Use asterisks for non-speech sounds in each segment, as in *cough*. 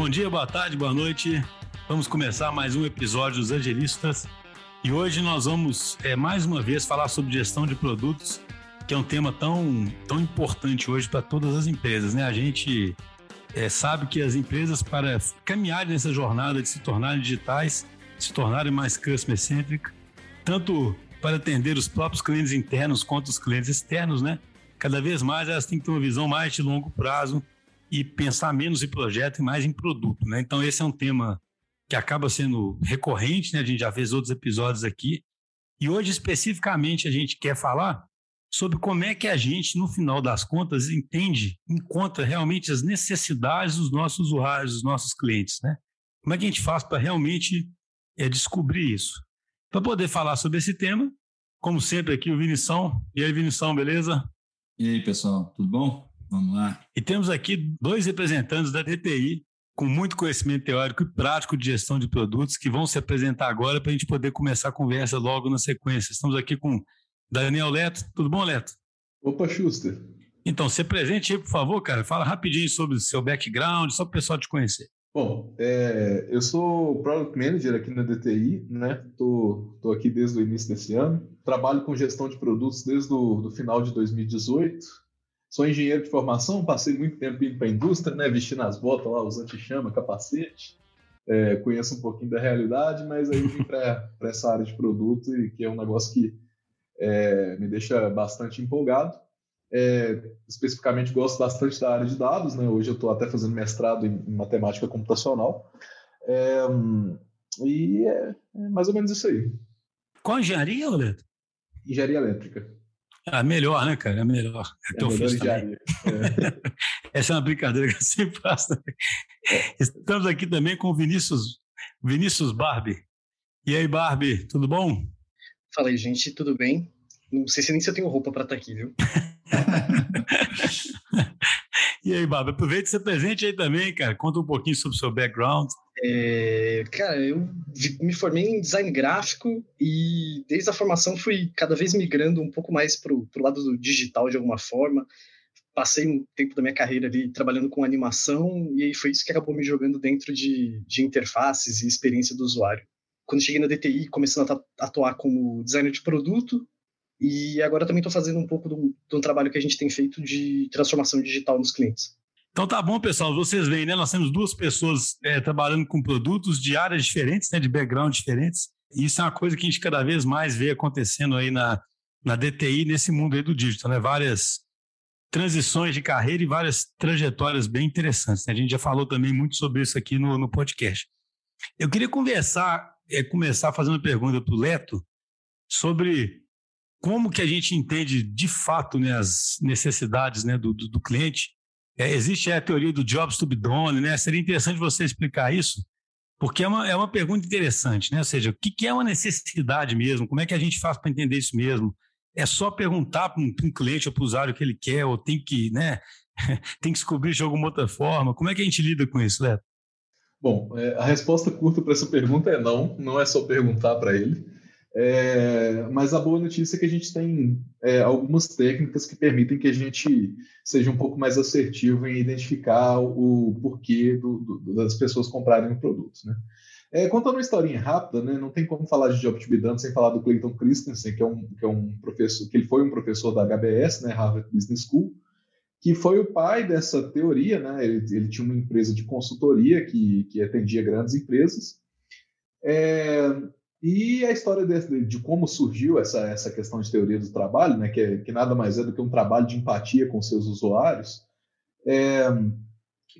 Bom dia, boa tarde, boa noite. Vamos começar mais um episódio dos Angelistas. E hoje nós vamos, é, mais uma vez, falar sobre gestão de produtos, que é um tema tão, tão importante hoje para todas as empresas. Né? A gente é, sabe que as empresas, para caminharem nessa jornada de se tornarem digitais, se tornarem mais customer-centric, tanto para atender os próprios clientes internos quanto os clientes externos, né? Cada vez mais elas têm que ter uma visão mais de longo prazo e pensar menos em projeto e mais em produto, né? Então esse é um tema que acaba sendo recorrente, né? A gente já fez outros episódios aqui. E hoje especificamente a gente quer falar sobre como é que a gente, no final das contas, entende, encontra realmente as necessidades dos nossos usuários, dos nossos clientes, né? Como é que a gente faz para realmente é, descobrir isso? Para poder falar sobre esse tema, como sempre aqui o Vinição. E aí, Vinição, beleza? E aí, pessoal, tudo bom? Vamos lá. E temos aqui dois representantes da DTI com muito conhecimento teórico e prático de gestão de produtos que vão se apresentar agora para a gente poder começar a conversa logo na sequência. Estamos aqui com Daniel Leto. Tudo bom, Leto? Opa, Schuster. Então, se presente aí, por favor, cara. Fala rapidinho sobre o seu background, só para o pessoal te conhecer. Bom, é, eu sou Product Manager aqui na DTI, né? Tô, tô aqui desde o início desse ano. Trabalho com gestão de produtos desde o do final de 2018. Sou engenheiro de formação, passei muito tempo indo para a indústria, né, vestindo as botas lá, os anti-chama, capacete. É, conheço um pouquinho da realidade, mas aí vim para *laughs* essa área de produto, e que é um negócio que é, me deixa bastante empolgado. É, especificamente gosto bastante da área de dados, né? Hoje eu estou até fazendo mestrado em, em matemática computacional. É, e é, é, mais ou menos isso aí. Qual engenharia, Leandro? Engenharia elétrica. Ah, melhor, né, cara? É melhor. É, teu melhor também. É. *laughs* Essa é uma brincadeira que eu sempre faço também. Estamos aqui também com o Vinícius, Vinícius Barbie. E aí, Barbie, tudo bom? Fala aí, gente, tudo bem? Não sei se nem se eu tenho roupa para estar tá aqui, viu? *laughs* e aí, Barbie, aproveita ser presente aí também, cara. Conta um pouquinho sobre o seu background. É, cara, eu me formei em design gráfico e desde a formação fui cada vez migrando um pouco mais para o lado do digital de alguma forma. Passei um tempo da minha carreira ali trabalhando com animação e foi isso que acabou me jogando dentro de, de interfaces e experiência do usuário. Quando cheguei na DTI, começando a atuar como designer de produto e agora também estou fazendo um pouco de um trabalho que a gente tem feito de transformação digital nos clientes. Então tá bom, pessoal. Vocês veem, né? Nós temos duas pessoas é, trabalhando com produtos de áreas diferentes, né? De background diferentes. E isso é uma coisa que a gente cada vez mais vê acontecendo aí na, na DTI, nesse mundo aí do digital, né? Várias transições de carreira e várias trajetórias bem interessantes. Né? A gente já falou também muito sobre isso aqui no, no podcast. Eu queria conversar, é, começar fazendo uma pergunta para o Leto sobre como que a gente entende de fato né, as necessidades né, do, do, do cliente é, existe a teoria do jobs to be done, né? Seria interessante você explicar isso, porque é uma, é uma pergunta interessante, né? Ou seja, o que, que é uma necessidade mesmo? Como é que a gente faz para entender isso mesmo? É só perguntar para um, um, cliente ou para o usuário o que ele quer, ou tem que, né? *laughs* tem que descobrir de alguma outra forma? Como é que a gente lida com isso, Leto? Bom, é, a resposta curta para essa pergunta é não, não é só perguntar para ele. É, mas a boa notícia é que a gente tem é, algumas técnicas que permitem que a gente seja um pouco mais assertivo em identificar o porquê do, do, das pessoas comprarem o produto. Né? É, contando uma historinha rápida, né, não tem como falar de Job to be done sem falar do Clayton Christensen, que é um, que é um professor, que ele foi um professor da HBS, né, Harvard Business School, que foi o pai dessa teoria, né? Ele, ele tinha uma empresa de consultoria que, que atendia grandes empresas. É, e a história de, de, como surgiu essa, essa questão de teoria do trabalho, né, que, é, que nada mais é do que um trabalho de empatia com seus usuários, é,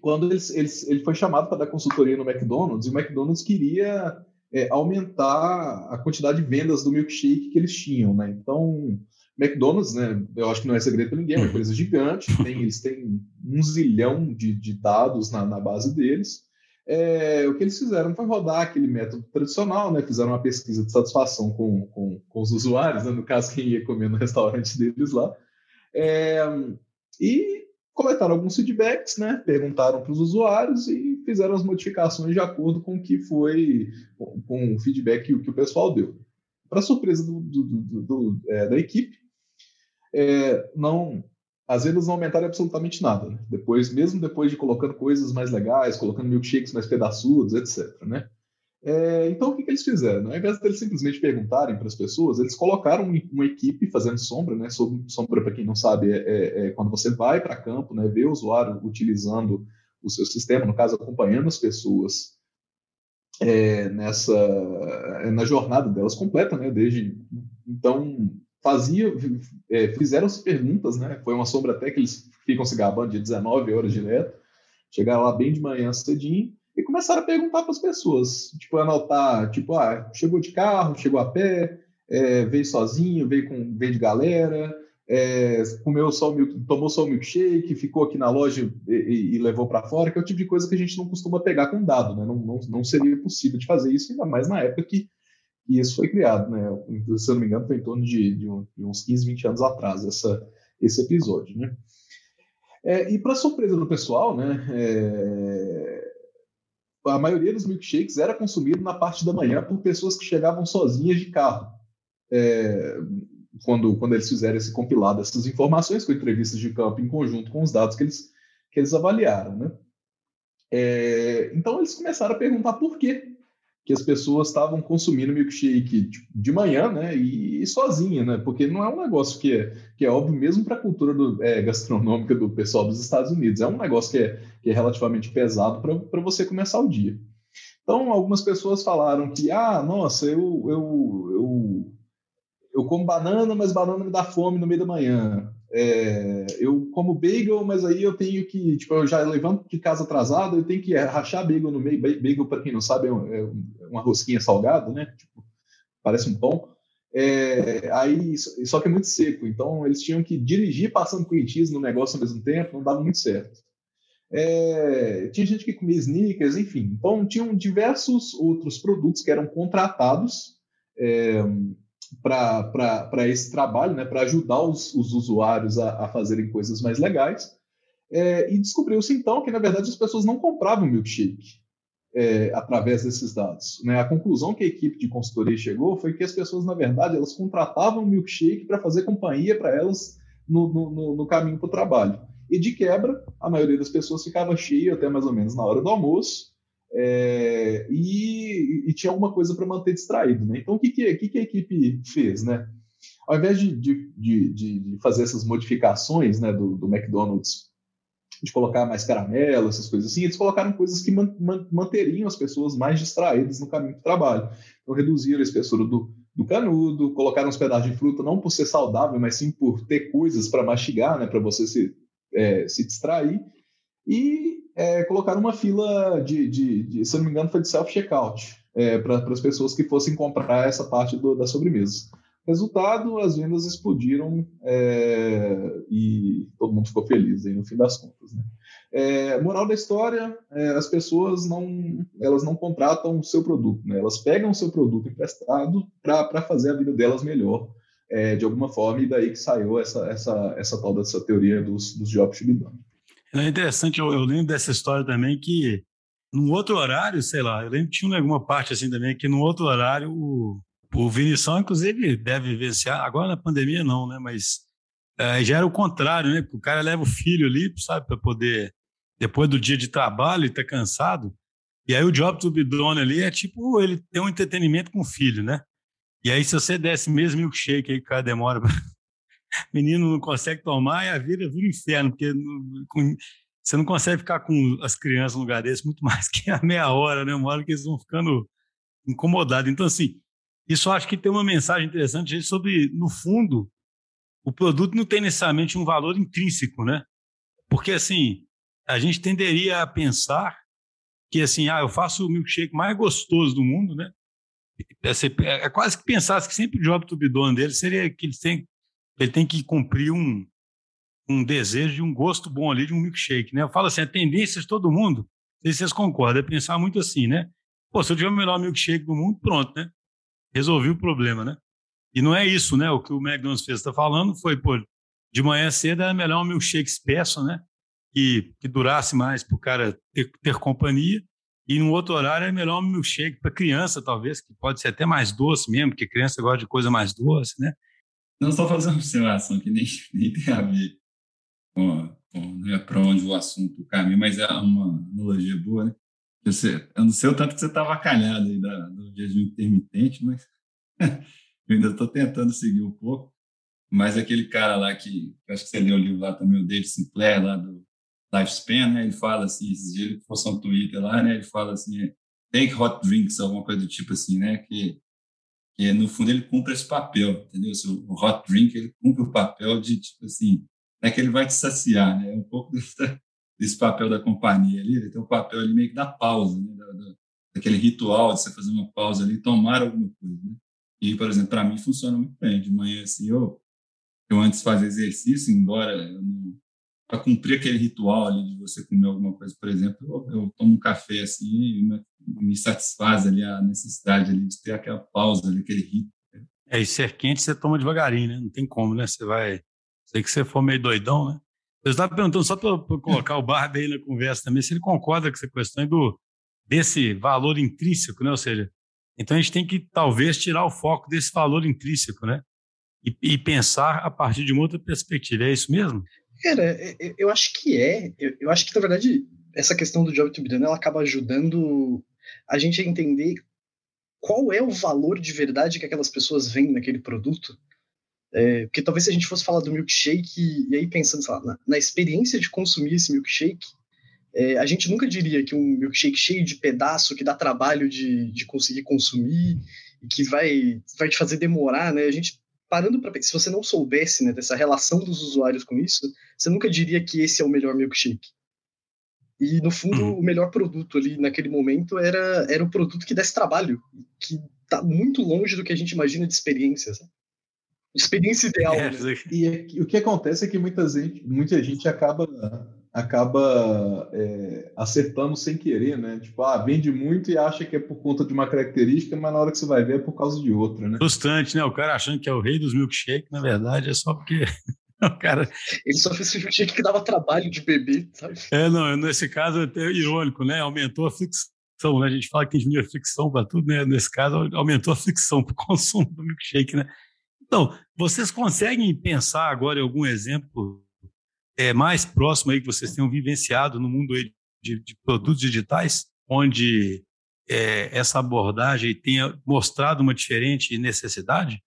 quando eles, eles, ele foi chamado para dar consultoria no McDonald's, e o McDonald's queria é, aumentar a quantidade de vendas do milkshake que eles tinham. Né? Então, McDonald's, né, eu acho que não é segredo para ninguém, é uma empresa gigante, tem, eles têm um zilhão de, de dados na, na base deles, é, o que eles fizeram foi rodar aquele método tradicional, né? Fizeram uma pesquisa de satisfação com, com, com os usuários, né? no caso, quem ia comer no *laughs* restaurante deles lá. É, e coletaram alguns feedbacks, né? Perguntaram para os usuários e fizeram as modificações de acordo com o que foi, com, com o feedback que, que, o pessoal deu. Para surpresa do, do, do, é, da equipe, é, não as vendas não aumentaram absolutamente nada. Né? Depois, mesmo depois de colocando coisas mais legais, colocando milkshakes mais pedaçudos, etc. Né? É, então, o que, que, eles fizeram? Ao invés de eles simplesmente perguntarem para as pessoas, eles colocaram uma equipe fazendo sombra, né? Sombra, para quem não sabe, é, é, é quando você vai para campo, né? vê o usuário utilizando o seu sistema, no caso, acompanhando as pessoas é, nessa na jornada delas completa, né? Desde então fazia, é, fizeram-se perguntas, né? Foi uma sombra até que eles ficam se gabando de 19 horas direto, chegaram lá bem de manhã cedinho e começaram a perguntar para as pessoas, tipo anotar, tipo, ah, chegou de carro, chegou a pé, é, veio sozinho, veio com veio de galera, é, comeu só o tomou só o milkshake, ficou aqui na loja e, e, e levou para fora, que é o tipo de coisa que a gente não costuma pegar com dado, né? Não, não, não seria possível de fazer isso, ainda mais na época que, que isso foi criado, né? Se eu não me engano, foi em torno de, de, um, de uns 15, 20 anos atrás, essa, esse episódio, né? É, e para surpresa do pessoal, né? É, a maioria dos milkshakes era consumido na parte da manhã por pessoas que chegavam sozinhas de carro. É, quando, quando eles fizeram esse compilado dessas informações com entrevistas de campo em conjunto com os dados que eles, que eles avaliaram. Né? É, então eles começaram a perguntar por quê que as pessoas estavam consumindo milkshake de manhã, né, e, e sozinha, né, porque não é um negócio que é, que é óbvio mesmo para a cultura do, é, gastronômica do pessoal dos Estados Unidos, é um negócio que é, que é relativamente pesado para você começar o dia. Então, algumas pessoas falaram que, ah, nossa, eu, eu, eu eu como banana, mas banana me dá fome no meio da manhã. É, eu como bagel, mas aí eu tenho que, tipo, eu já levanto de casa atrasado, eu tenho que rachar bagel no meio. Bagel, para quem não sabe, é, é uma rosquinha salgada, né? Tipo, parece um pão. É, aí, só que é muito seco, então eles tinham que dirigir passando cream cheese no negócio ao mesmo tempo, não dava muito certo. É, tinha gente que comia sneakers, enfim. Então, tinham diversos outros produtos que eram contratados é, para esse trabalho, né, para ajudar os, os usuários a, a, fazerem coisas mais legais. É, e descobriu-se então que, na verdade, as pessoas não compravam milkshake é, através desses dados. Né? A conclusão que a equipe de consultoria chegou foi que as pessoas, na verdade, elas contratavam milkshake para fazer companhia para elas no, no, no caminho para o trabalho. E de quebra, a maioria das pessoas ficava cheia até mais ou menos na hora do almoço, é, e, e, tinha alguma coisa para manter distraído. Né? Então, o que, que, que, a equipe fez? Né? Ao invés de, de, de, de fazer essas modificações né, do, do, McDonald's, de colocar mais caramelo, essas coisas assim, eles colocaram coisas que man, man, manteriam as pessoas mais distraídas no caminho do trabalho. Então, reduziram a espessura do, do canudo, colocaram uns pedaços de fruta, não por ser saudável, mas sim por ter coisas para mastigar, né, para você se, é, se distrair. E é, colocaram uma fila de, de, de, se não me engano, foi de self-checkout é, para as pessoas que fossem comprar essa parte do, da sobremesa. Resultado, as vendas explodiram é, e todo mundo ficou feliz aí no fim das contas. Né? É, moral da história, é, as pessoas não, elas não contratam o seu produto, né? elas pegam o seu produto emprestado para fazer a vida delas melhor, é, de alguma forma, e daí que saiu essa, essa, essa tal dessa teoria dos, dos jobs to be done. É interessante, eu, eu, lembro dessa história também que num outro horário, sei lá, eu lembro que tinha alguma parte assim também que num outro horário o, o Vinição, inclusive, deve vivenciar, agora na pandemia não, né, mas é, já era o contrário, né, porque o cara leva o filho ali, sabe, para poder, depois do dia de trabalho, ele tá cansado, e aí o job do bidone ali é tipo ele ter um entretenimento com o filho, né, e aí se você desse mesmo milkshake aí que o cara demora menino não consegue tomar e a vida vira inferno, porque com, você não consegue ficar com as crianças num lugar desse muito *laughs* mais que a meia hora, né? Uma hora que eles vão ficando incomodados. Então, assim, isso acho que tem uma mensagem interessante sobre, no fundo, o produto não tem necessariamente um valor intrínseco, né? Porque, assim, a gente tenderia a pensar que, assim, ah, eu faço o milkshake mais gostoso do mundo, né? É, é, é quase que pensasse que sempre o job to be done dele seria que eles têm ele tem que cumprir um, um desejo de um gosto bom ali de um milkshake, né? Eu falo assim, a tendência de todo mundo, não sei se vocês concordam, é pensar muito assim, né? Pô, se eu tiver o melhor milkshake do mundo, pronto, né? Resolvi o problema, né? E não é isso, né? O que o McDonald's fez está falando foi, pô, de manhã cedo era melhor um milkshake espesso, né? Que, que durasse mais para o cara ter, ter companhia. E no outro horário é melhor um milkshake para criança, talvez, que pode ser até mais doce mesmo, porque criança gosta de coisa mais doce, né? Não, só fazer uma observação que nem, *laughs* nem tem a ver. né, para onde o assunto caminha, mas é uma analogia boa, né? Você, eu não sei o tanto que você estava tá calhado aí da, do jejum intermitente, mas *laughs* eu ainda estou tentando seguir um pouco. Mas aquele cara lá que acho que você leu o livro lá também, o David Sinclair, lá do Lifespan, né? Ele fala assim, esses dias ele postou um Twitter lá, né? Ele fala assim, take hot drinks, alguma coisa do tipo assim, né? Que, que no fundo ele cumpre esse papel, entendeu? O hot drink, ele cumpre o papel de, tipo assim, é que ele vai te saciar, né? Um pouco desse, papel da companhia ali, ele tem um papel ali meio que da pausa, né? Da, da, daquele ritual de você fazer uma pausa ali tomar alguma coisa, né? E, por exemplo, para mim funciona muito bem. De manhã, assim, eu eu antes fazer exercício, embora para cumprir aquele ritual ali de você comer alguma coisa, por exemplo, eu, eu tomo um café assim e me, me, satisfaz ali a necessidade ali de ter aquela pausa ali, aquele ritmo. É, e ser quente você toma devagarinho, né? Não tem como, né? Você vai. Sei que você for meio doidão, né? Eu estava perguntando, só para colocar o Barbie aí na conversa também, se ele concorda com essa questão do, desse valor intrínseco, né? Ou seja, então a gente tem que talvez tirar o foco desse valor intrínseco, né? e, e, pensar a partir de uma outra perspectiva. É isso mesmo? Cara, eu acho que é. Eu, acho que, na verdade, essa questão do job to be done, ela acaba ajudando a gente a entender qual é o valor de verdade que aquelas pessoas veem naquele produto. É, porque talvez se a gente fosse falar do milkshake, e aí pensando lá, na, na, experiência de consumir esse milkshake, é, a gente nunca diria que um milkshake cheio de pedaço, que dá trabalho de, de conseguir consumir, e que vai, vai te fazer demorar, né? A gente parando para se você não soubesse né, dessa relação dos usuários com isso, você nunca diria que esse é o melhor milkshake. E no fundo, uhum. o melhor produto ali naquele momento era era o produto que desse trabalho, que está muito longe do que a gente imagina de experiência. Sabe? Experiência ideal. É, né? E, e, o que acontece é que muita gente, muita gente acaba acaba é, acertando sem querer, né? Tipo, ah, vende muito e acha que é por conta de uma característica, mas na hora que você vai ver é por causa de outra, né? Frustrante, né? O cara achando que é o rei dos milkshakes, na verdade, é só porque *laughs* o cara... Ele só fez milkshake que dava trabalho de beber, sabe? É, não, nesse caso é até irônico, né? Aumentou a fricção, né? A gente fala que tem fricção para tudo, né? Nesse caso, aumentou a fricção para o *laughs* consumo do milkshake, né? Então, vocês conseguem pensar agora em algum exemplo é, mais próximo aí que vocês tenham vivenciado no mundo de, de produtos digitais, onde é, essa abordagem tenha mostrado uma diferente necessidade?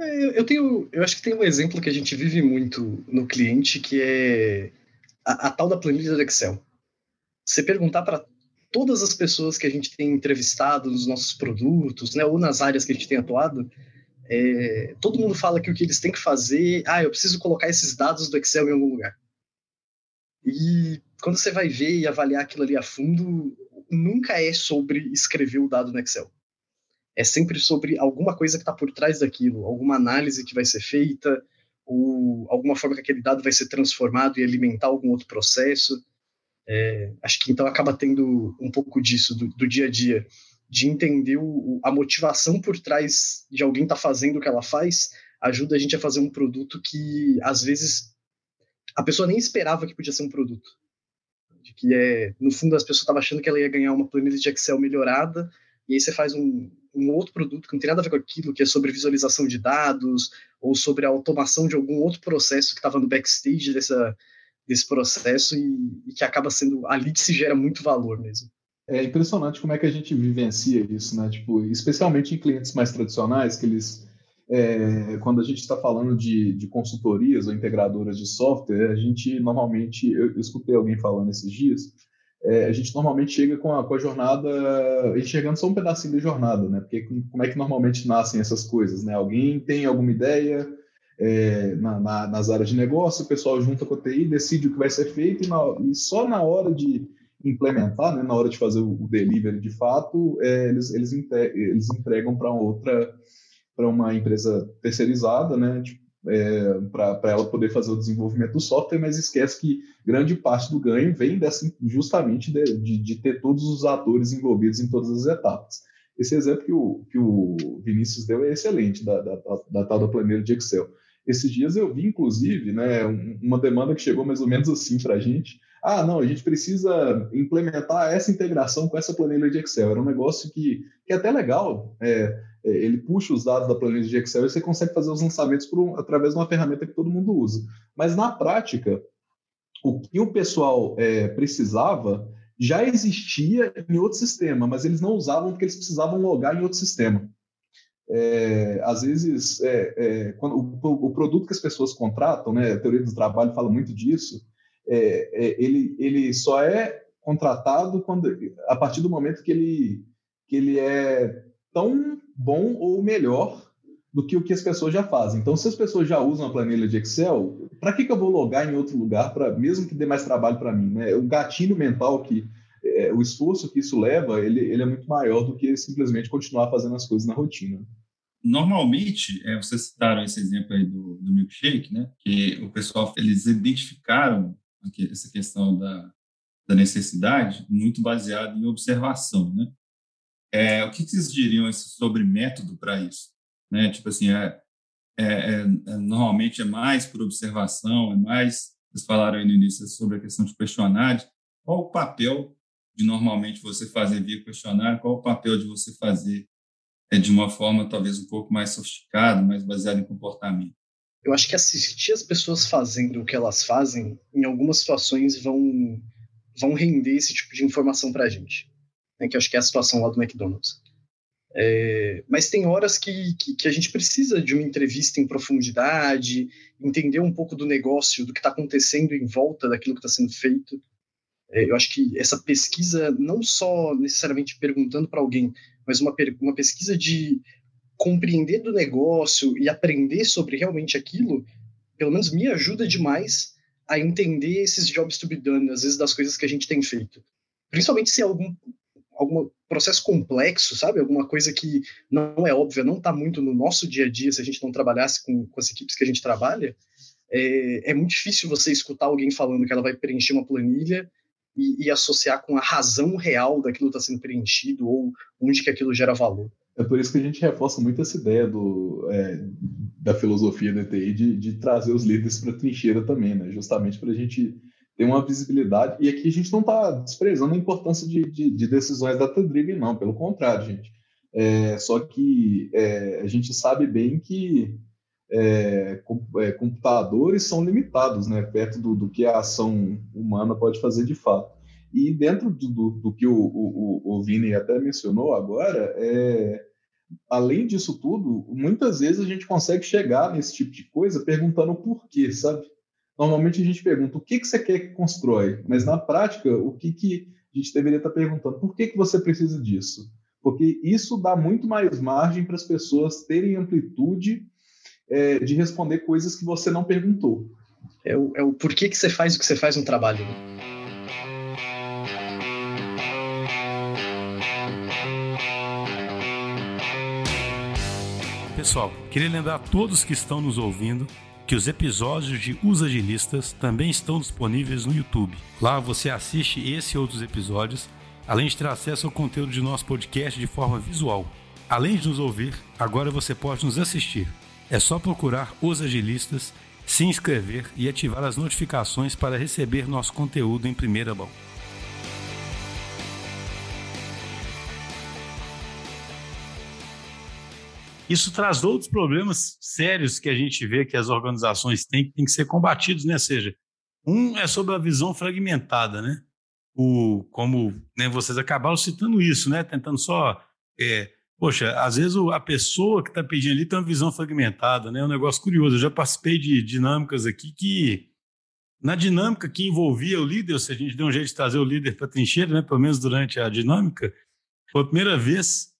É, eu tenho, eu acho que tem um exemplo que a gente vive muito no cliente que é a, a tal da planilha do Excel. Você perguntar para todas as pessoas que a gente tem entrevistado nos nossos produtos, né, ou nas áreas que a gente tem atuado, é, todo mundo fala que o que eles têm que fazer, ah, eu preciso colocar esses dados do Excel em algum lugar. E quando você vai ver e avaliar aquilo ali a fundo, nunca é sobre escrever o dado no Excel. É sempre sobre alguma coisa que está por trás daquilo, alguma análise que vai ser feita, ou alguma forma que aquele dado vai ser transformado e alimentar algum outro processo. É, acho que então acaba tendo um pouco disso do, do dia a dia de entender o, a motivação por trás de alguém estar tá fazendo o que ela faz, ajuda a gente a fazer um produto que, às vezes, a pessoa nem esperava que podia ser um produto. De que é, no fundo, as pessoas estavam achando que ela ia ganhar uma planilha de Excel melhorada, e aí você faz um, um outro produto que não tem nada a ver com aquilo, que é sobre visualização de dados, ou sobre a automação de algum outro processo que estava no backstage dessa, desse processo, e, e que acaba sendo, ali que se gera muito valor mesmo. É impressionante como é que a gente vivencia isso, né? Tipo, especialmente em clientes mais tradicionais, que eles, é, quando a gente está falando de, de, consultorias ou integradoras de software, a gente normalmente, eu, eu escutei alguém falando esses dias, é, a gente normalmente chega com a, com a jornada, enxergando só um pedacinho da jornada, né? Porque como é que normalmente nascem essas coisas, né? Alguém tem alguma ideia é, na, na, nas áreas de negócio, o pessoal junta com a TI, decide o que vai ser feito e, na, e só na hora de implementar, né, na hora de fazer o delivery de fato, é, eles, eles, eles entregam para outra, para uma empresa terceirizada, né, tipo, é, para ela poder fazer o desenvolvimento do software, mas esquece que grande parte do ganho vem dessa, justamente de, de, de ter todos os atores envolvidos em todas as etapas. Esse exemplo que o, que o Vinícius deu é excelente, da, da, da, tal da planilha de Excel. Esses dias eu vi, inclusive, né, uma demanda que chegou mais ou menos assim para a gente, ah, não, a gente precisa implementar essa integração com essa planilha de Excel. Era um negócio que, que é até legal, é, é, ele puxa os dados da planilha de Excel e você consegue fazer os lançamentos por, através de uma ferramenta que todo mundo usa. Mas na prática, o que o pessoal é, precisava já existia em outro sistema, mas eles não usavam porque eles precisavam logar em outro sistema. É, às vezes, é, é, quando o, o, produto que as pessoas contratam, né, a teoria do trabalho fala muito disso, é, é, ele, ele só é contratado quando, a partir do momento que ele, que ele é tão bom ou melhor do que o que as pessoas já fazem. Então, se as pessoas já usam a planilha de Excel, para que, que eu vou logar em outro lugar, para mesmo que dê mais trabalho para mim? Né? O gatilho mental que é, o esforço que isso leva, ele, ele é muito maior do que simplesmente continuar fazendo as coisas na rotina. Normalmente, é, vocês citaram esse exemplo aí do, do milkshake, né? Que o pessoal eles identificaram essa questão da, da necessidade muito baseado em observação, né? É, o que vocês diriam sobre método para isso? Né? Tipo assim, é, é, é, é, normalmente é mais por observação, é mais, vocês falaram aí no início sobre a questão de questionário, qual o papel de normalmente você fazer via questionário, qual o papel de você fazer é, de uma forma talvez um pouco mais sofisticada, mais baseada em comportamento? Eu acho que assistir as pessoas fazendo o que elas fazem, em algumas situações vão, vão render esse tipo de informação para a gente né, que acho que é a situação lá do McDonald's. É, mas tem horas que, que, que, a gente precisa de uma entrevista em profundidade, entender um pouco do negócio, do que está acontecendo em volta daquilo que está sendo feito. É, eu acho que essa pesquisa, não só necessariamente perguntando para alguém, mas uma, uma pesquisa de compreender do negócio e aprender sobre realmente aquilo, pelo menos me ajuda demais a entender esses jobs to be done, às vezes das coisas que a gente tem feito. Principalmente se é algum algum processo complexo, sabe? Alguma coisa que não é óbvia, não está muito no nosso dia a dia se a gente não trabalhasse com, com as equipes que a gente trabalha. É, é, muito difícil você escutar alguém falando que ela vai preencher uma planilha e, e associar com a razão real daquilo que está sendo preenchido ou onde que aquilo gera valor. É por isso que a gente reforça muito essa ideia do, é, da filosofia da TI de, de trazer os líderes para a trincheira também, né? justamente para a gente tem uma visibilidade. E aqui a gente não está desprezando a importância de, de, de decisões data-driven, não, pelo contrário, gente. É, só que é, a gente sabe bem que é, é computadores são limitados, né, perto do, do, que a ação humana pode fazer de fato. E dentro do, do, do que o, o, o Vini até mencionou agora, é, além disso tudo, muitas vezes a gente consegue chegar nesse tipo de coisa perguntando por quê, sabe? Normalmente a gente pergunta o que, que você quer que constrói, mas na prática, o que, que a gente deveria estar perguntando? Por que, que você precisa disso? Porque isso dá muito mais margem para as pessoas terem amplitude é, de responder coisas que você não perguntou. É o, é o porquê que você faz o que você faz no trabalho. Né? Pessoal, queria lembrar a todos que estão nos ouvindo que os episódios de Os Agilistas também estão disponíveis no YouTube. Lá você assiste esse e outros episódios, além de ter acesso ao conteúdo de nosso podcast de forma visual. Além de nos ouvir, agora você pode nos assistir. É só procurar Os Agilistas, se inscrever e ativar as notificações para receber nosso conteúdo em primeira mão. Isso traz outros problemas sérios que a gente vê que as organizações têm que, têm que ser combatidos, né? Ou seja, um é sobre a visão fragmentada, né? O, como né, vocês acabaram citando isso, né? Tentando só. É, poxa, às vezes a pessoa que está pedindo ali tem uma visão fragmentada, né? É um negócio curioso. Eu já participei de dinâmicas aqui que, na dinâmica que envolvia o líder, ou seja, a gente deu um jeito de trazer o líder para a trincheira, né? Pelo menos durante a dinâmica, foi a primeira vez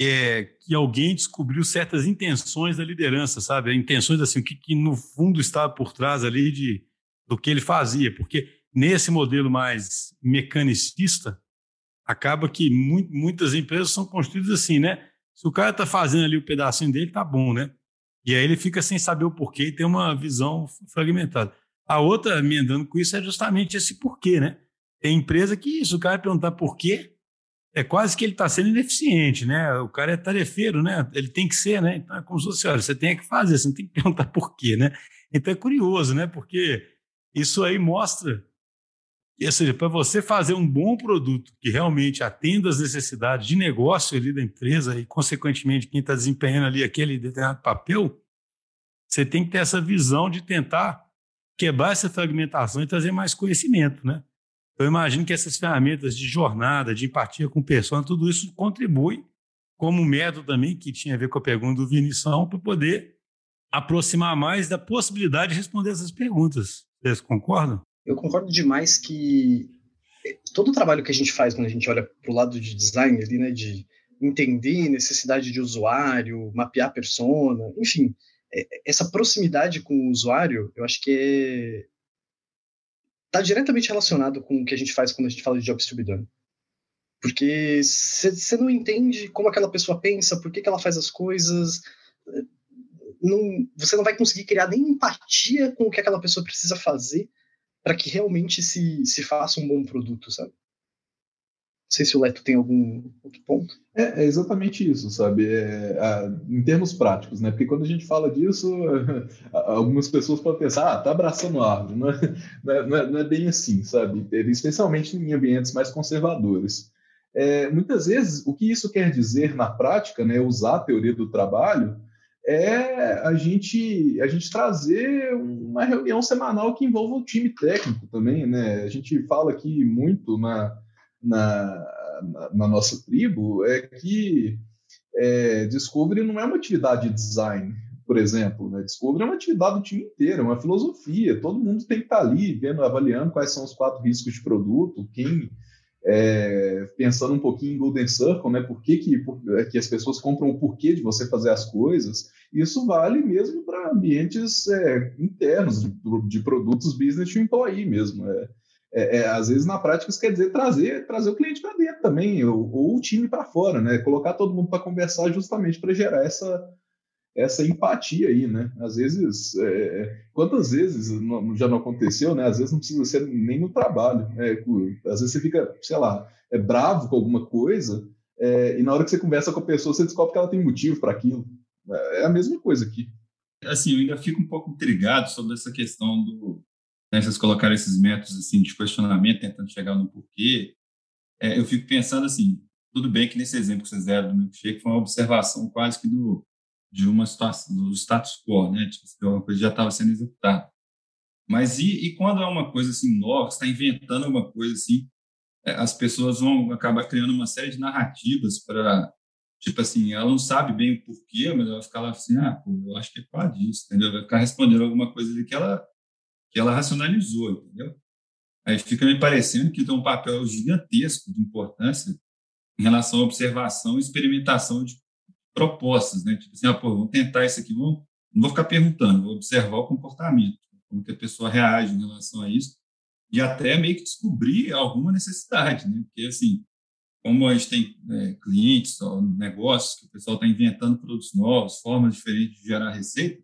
é, que alguém descobriu certas intenções da liderança, sabe? Intenções assim, o que, que no fundo estava por trás ali de, do que ele fazia, porque nesse modelo mais mecanicista, acaba que mu muitas empresas são construídas assim, né? Se o cara está fazendo ali o pedacinho dele, tá bom, né? E aí ele fica sem saber o porquê e tem uma visão fragmentada. A outra, emendando com isso, é justamente esse porquê, né? Tem empresa que isso, o cara perguntar por quê, é quase que ele está sendo ineficiente, né? O cara é tarefeiro, né? Ele tem que ser, né? Então é como se fosse, olha, você tem que fazer, você não tem que perguntar por quê, né? Então é curioso, né? Porque isso aí mostra Ou seja, para você fazer um bom produto que realmente atenda às necessidades de negócio ali da empresa e, consequentemente, quem está desempenhando ali aquele determinado papel, você tem que ter essa visão de tentar quebrar essa fragmentação e trazer mais conhecimento, né? Eu imagino que essas ferramentas de jornada, de empatia com pessoa, tudo isso contribui como método também, que tinha a ver com a pergunta do Vinição, para poder aproximar mais da possibilidade de responder essas perguntas. Vocês concordam? Eu concordo demais que todo o trabalho que a gente faz quando a gente olha para o lado de design ali, né, de entender necessidade de usuário, mapear persona, enfim, é, essa proximidade com o usuário, eu acho que é está diretamente relacionado com o que a gente faz quando a gente fala de job distribuidor. Porque você não entende como aquela pessoa pensa, por que, que ela faz as coisas, não, você não vai conseguir criar nem empatia com o que aquela pessoa precisa fazer para que realmente se, se faça um bom produto, sabe? Não sei se o Leto tem algum outro ponto. É, é exatamente isso, sabe? É, a, em termos práticos, né? Porque quando a gente fala disso, *laughs* algumas pessoas podem pensar, ah, tá abraçando a árvore. Não é, *laughs* não é, não é bem assim, sabe? Especialmente em ambientes mais conservadores. É, muitas vezes, o que isso quer dizer na prática, né, usar a teoria do trabalho, é a gente, a gente trazer uma reunião semanal que envolva o time técnico também. Né? A gente fala aqui muito na, na, na nossa tribo é que é, Discovery não é uma atividade de design, por exemplo. Né? Discovery é uma atividade do time inteiro, é uma filosofia. Todo mundo tem que estar ali vendo, avaliando quais são os quatro riscos de produto, quem. É, pensando um pouquinho em Golden Circle, né? Por que, que, por, é, que as pessoas compram o porquê de você fazer as coisas. Isso vale mesmo para ambientes é, internos de, de, produtos business to employee mesmo. É, é, é, às vezes na prática isso quer dizer trazer, trazer o cliente para dentro também, ou, ou o time para fora, né? Colocar todo mundo para conversar justamente para gerar essa, essa empatia aí, né? Às vezes, é, quantas vezes já não aconteceu, né? Às vezes não precisa ser nem no trabalho. É, às vezes você fica, sei lá, é bravo com alguma coisa, é, e na hora que você conversa com a pessoa, você descobre que ela tem motivo para aquilo. É, é a mesma coisa aqui. Assim, eu ainda fico um pouco intrigado sobre essa questão do, né, vocês colocaram esses métodos assim de questionamento, tentando chegar no porquê, é, eu fico pensando assim, tudo bem que nesse exemplo que vocês deram do milkshake foi uma observação quase que do, de uma situação, do status quo, né? Tipo, uma coisa já estava sendo executada. Mas e, e, quando é uma coisa assim nova, está inventando uma coisa assim, é, as pessoas vão acabar criando uma série de narrativas para, tipo assim, ela não sabe bem o porquê, mas ela vai ficar lá assim, ah, pô, eu acho que é por disso, entendeu? Vai ficar respondendo alguma coisa ali que ela que ela racionalizou, entendeu? Aí fica me parecendo que tem um papel gigantesco de importância em relação à observação e experimentação de propostas, né? Tipo assim, ah, pô, vamos tentar isso aqui, vamos, não vou ficar perguntando, vou observar o comportamento, como que a pessoa reage em relação a isso e até meio que descobrir alguma necessidade, né? Porque, assim, como a gente tem é, clientes, ó, negócios, que o pessoal está inventando produtos novos, formas diferentes de gerar receita,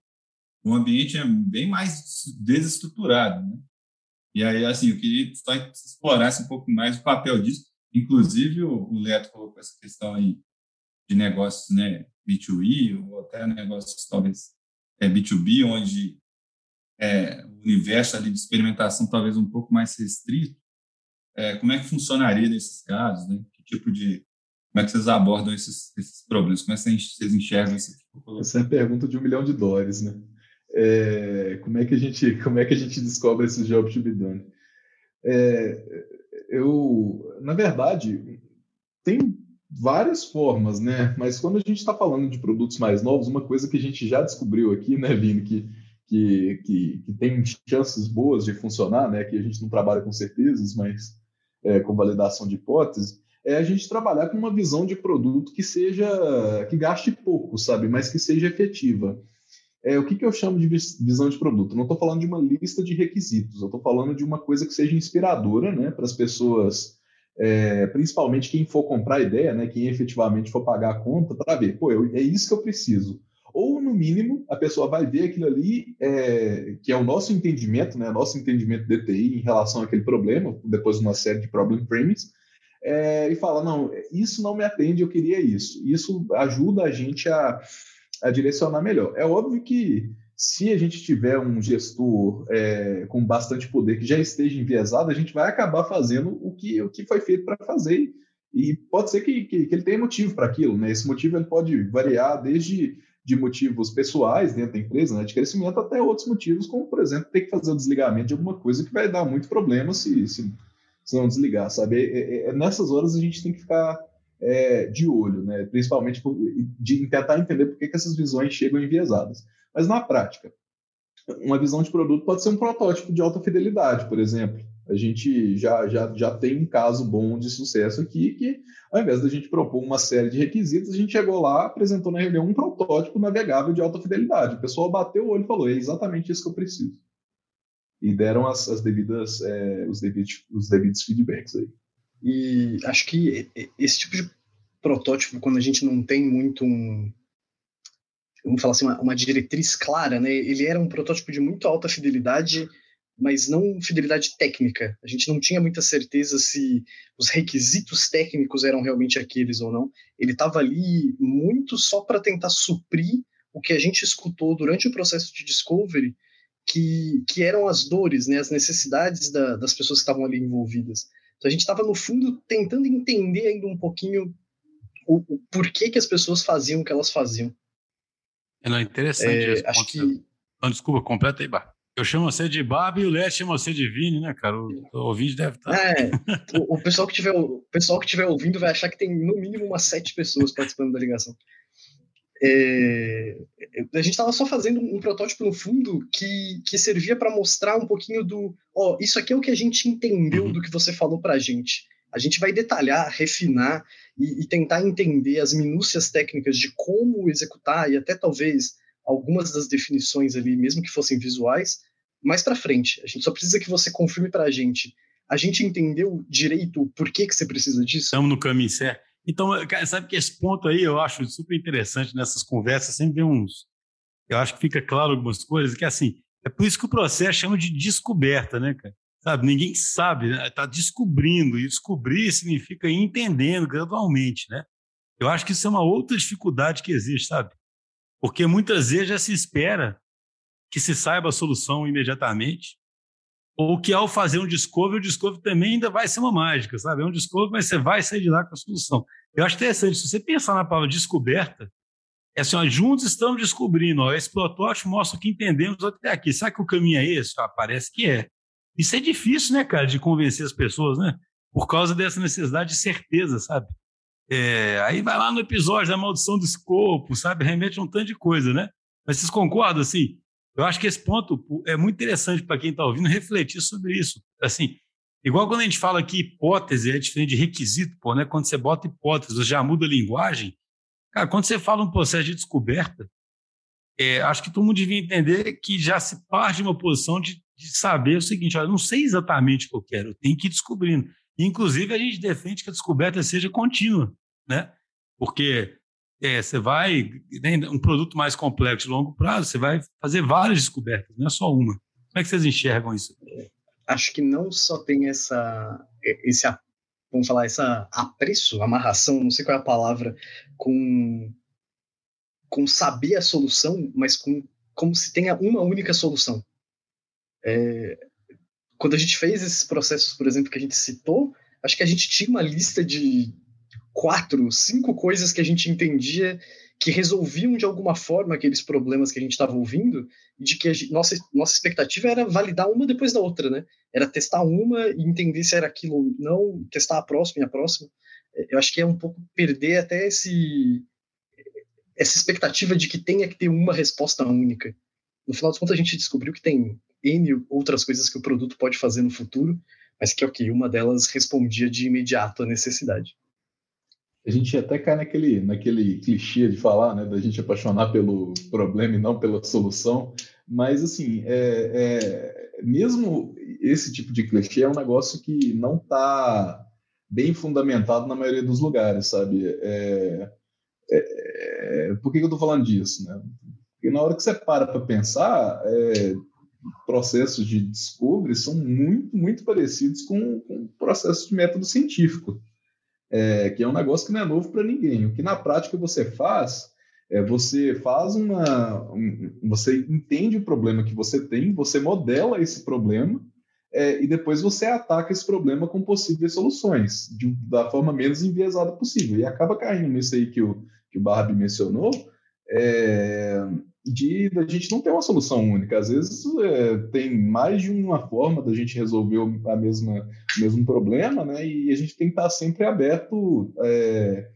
o ambiente é bem mais desestruturado, né? E aí, assim, eu queria que você explorasse um pouco mais o papel disso. Inclusive, o, Leto colocou essa questão aí de negócios, né, B2E, ou até negócios, talvez, é, B2B, onde é, o universo ali de experimentação talvez um pouco mais restrito. É, como é que funcionaria nesses casos, né? Que tipo de... Como é que vocês abordam esses, esses problemas? Como é que vocês enxergam isso? Essa é a pergunta de um milhão de dólares, né? É, como é que a gente como é que a gente descobre esses jobs to be done? É, eu, na verdade, tem várias formas, né? Mas quando a gente está falando de produtos mais novos, uma coisa que a gente já descobriu aqui, né, Vini, que, que, que, que tem chances boas de funcionar, né? Que a gente não trabalha com certezas, mas é, com validação de hipótese, é a gente trabalhar com uma visão de produto que seja que gaste pouco, sabe? Mas que seja efetiva. É, o que, que eu chamo de visão de produto? não estou falando de uma lista de requisitos, eu estou falando de uma coisa que seja inspiradora né, para as pessoas, é, principalmente quem for comprar a ideia, né, quem efetivamente for pagar a conta, para ver, pô, eu, é isso que eu preciso. Ou, no mínimo, a pessoa vai ver aquilo ali, é, que é o nosso entendimento, né, nosso entendimento de TI em relação àquele problema, depois de uma série de problem frames, é, e fala: não, isso não me atende, eu queria isso. Isso ajuda a gente a a direcionar melhor. É óbvio que se a gente tiver um gestor é, com bastante poder que já esteja enviesado, a gente vai acabar fazendo o que, o que foi feito para fazer. E pode ser que, que, que ele tenha motivo para aquilo. Né? Esse motivo ele pode variar desde de motivos pessoais dentro da empresa, né, de crescimento, até outros motivos, como, por exemplo, ter que fazer o desligamento de alguma coisa que vai dar muito problema se, se, se não desligar, sabe? É, é, é nessas horas a gente tem que ficar é, de olho, né? principalmente por, de tentar entender por que, que essas visões chegam enviesadas. Mas na prática, uma visão de produto pode ser um protótipo de alta fidelidade, por exemplo. A gente já, já, já tem um caso bom de sucesso aqui que, ao invés da gente propor uma série de requisitos, a gente chegou lá, apresentou na reunião um protótipo navegável de alta fidelidade. O pessoal bateu o olho e falou: é exatamente isso que eu preciso. E deram as, as devidas, é, os, devidos, os devidos feedbacks aí. E acho que esse tipo de protótipo, quando a gente não tem muito um, vamos falar assim, uma, uma, diretriz clara, né? Ele era um protótipo de muito alta fidelidade, mas não fidelidade técnica. A gente não tinha muita certeza se os requisitos técnicos eram realmente aqueles ou não. Ele estava ali muito só para tentar suprir o que a gente escutou durante o processo de discovery, que, que eram as dores, né, as necessidades da, das pessoas que estavam ali envolvidas. Então a gente estava, no fundo, tentando entender ainda um pouquinho o, o porquê que as pessoas faziam o que elas faziam. É, não, interessante é, Acho que... Não, desculpa, completa aí, Bar. Eu chamo você de Barbie e o Léo chama você de Vini, né, cara? O, o ouvinte deve estar. Tá é, o, o, pessoal que tiver, o pessoal que estiver ouvindo vai achar que tem no mínimo umas sete pessoas participando da ligação. É, a gente estava só fazendo um protótipo no fundo que, que servia para mostrar um pouquinho do. Ó, isso aqui é o que a gente entendeu uhum. do que você falou para a gente. A gente vai detalhar, refinar e, e tentar entender as minúcias técnicas de como executar e até talvez algumas das definições ali, mesmo que fossem visuais, mais para frente. A gente só precisa que você confirme para a gente. A gente entendeu direito o porquê que você precisa disso? Estamos no caminho certo. Então, sabe que esse ponto aí eu acho super interessante nessas conversas, sempre vem uns. Eu acho que fica claro algumas coisas, que assim, é por isso que o processo chama de descoberta, né, cara? Sabe, ninguém sabe, está né? descobrindo, e descobrir significa ir entendendo gradualmente, né? Eu acho que isso é uma outra dificuldade que existe, sabe? Porque muitas vezes já se espera que se saiba a solução imediatamente, ou que ao fazer um discovery, o discovery também ainda vai ser uma mágica, sabe? É um discovery, mas você vai sair de lá com a solução. Eu acho interessante, se você pensar na palavra descoberta, é assim, ó, juntos estamos descobrindo, ó, esse protótipo mostra o que entendemos até aqui. Será que o caminho é esse? Ah, parece que é. Isso é difícil, né, cara, de convencer as pessoas, né? Por causa dessa necessidade de certeza, sabe? É, aí vai lá no episódio da maldição do escopo, sabe? Remete a um tanto de coisa, né? Mas vocês concordam, assim? Eu acho que esse ponto é muito interessante para quem está ouvindo refletir sobre isso. Assim, igual quando a gente fala que hipótese é diferente de requisito, pô, né? Quando você bota hipótese, você já muda a linguagem. Cara, quando você fala um processo de descoberta, é, acho que todo mundo devia entender que já se parte de uma posição de de saber o seguinte: olha, eu não sei exatamente o que eu quero, eu tenho que ir descobrindo. Inclusive, a gente defende que a descoberta seja contínua, né? Porque é, você vai, né, um produto mais complexo de longo prazo, você vai fazer várias descobertas, não é só uma. Como é que vocês enxergam isso? Acho que não só tem essa, esse, vamos falar, essa apreço, amarração, não sei qual é a palavra, com, com saber a solução, mas com como se tenha uma única solução. É, quando a gente fez esses processos, por exemplo, que a gente citou, acho que a gente tinha uma lista de quatro, cinco coisas que a gente entendia que resolviam de alguma forma aqueles problemas que a gente estava ouvindo, de que gente, nossa, nossa expectativa era validar uma depois da outra, né? Era testar uma e entender se era aquilo ou não, testar a próxima e a próxima. É, eu acho que é um pouco perder até esse essa expectativa de que tenha que ter uma resposta única. No final das contas, a gente descobriu que tem N outras coisas que o produto pode fazer no futuro, mas que, ok, uma delas respondia de imediato à necessidade. A gente até cai naquele, naquele clichê de falar, né, da gente apaixonar pelo problema e não pela solução, mas, assim, é, é, mesmo esse tipo de clichê é um negócio que não está bem fundamentado na maioria dos lugares, sabe? É, é, é por que eu estou falando disso, né? Porque na hora que você para para pensar, é, processos de descobre são muito, muito parecidos com, com processos de método científico, é, que é um negócio que não é novo para ninguém. O que na prática você faz É, você faz uma. Um, você entende o problema que você tem, você modela esse problema é, e depois você ataca esse problema com possíveis soluções, de, da forma menos enviesada possível. E acaba caindo nisso aí que o, que o Barbie mencionou, é, de a gente não ter uma solução única. Às vezes é, tem mais de uma forma da gente resolver a mesma, o mesmo problema, né? E a gente tem que estar sempre aberto é,